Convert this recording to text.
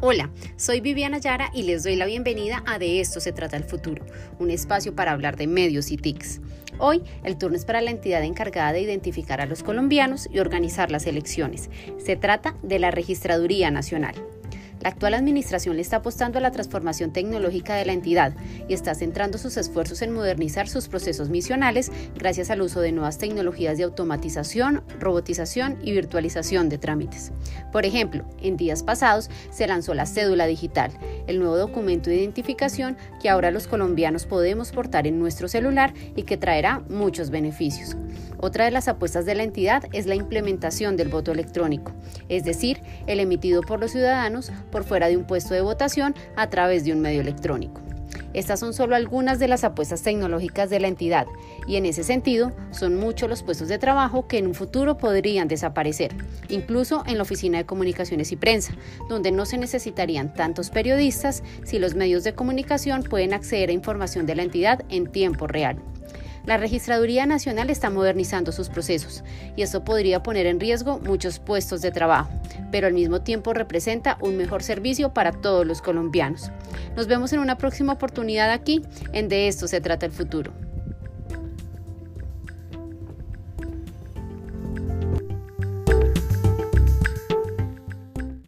Hola, soy Viviana Yara y les doy la bienvenida a De esto se trata el futuro, un espacio para hablar de medios y TICs. Hoy el turno es para la entidad encargada de identificar a los colombianos y organizar las elecciones. Se trata de la Registraduría Nacional. La actual administración le está apostando a la transformación tecnológica de la entidad y está centrando sus esfuerzos en modernizar sus procesos misionales gracias al uso de nuevas tecnologías de automatización, robotización y virtualización de trámites. Por ejemplo, en días pasados se lanzó la cédula digital, el nuevo documento de identificación que ahora los colombianos podemos portar en nuestro celular y que traerá muchos beneficios. Otra de las apuestas de la entidad es la implementación del voto electrónico, es decir, el emitido por los ciudadanos por fuera de un puesto de votación a través de un medio electrónico. Estas son solo algunas de las apuestas tecnológicas de la entidad y en ese sentido son muchos los puestos de trabajo que en un futuro podrían desaparecer, incluso en la Oficina de Comunicaciones y Prensa, donde no se necesitarían tantos periodistas si los medios de comunicación pueden acceder a información de la entidad en tiempo real. La Registraduría Nacional está modernizando sus procesos y esto podría poner en riesgo muchos puestos de trabajo, pero al mismo tiempo representa un mejor servicio para todos los colombianos. Nos vemos en una próxima oportunidad aquí en De esto se trata el futuro.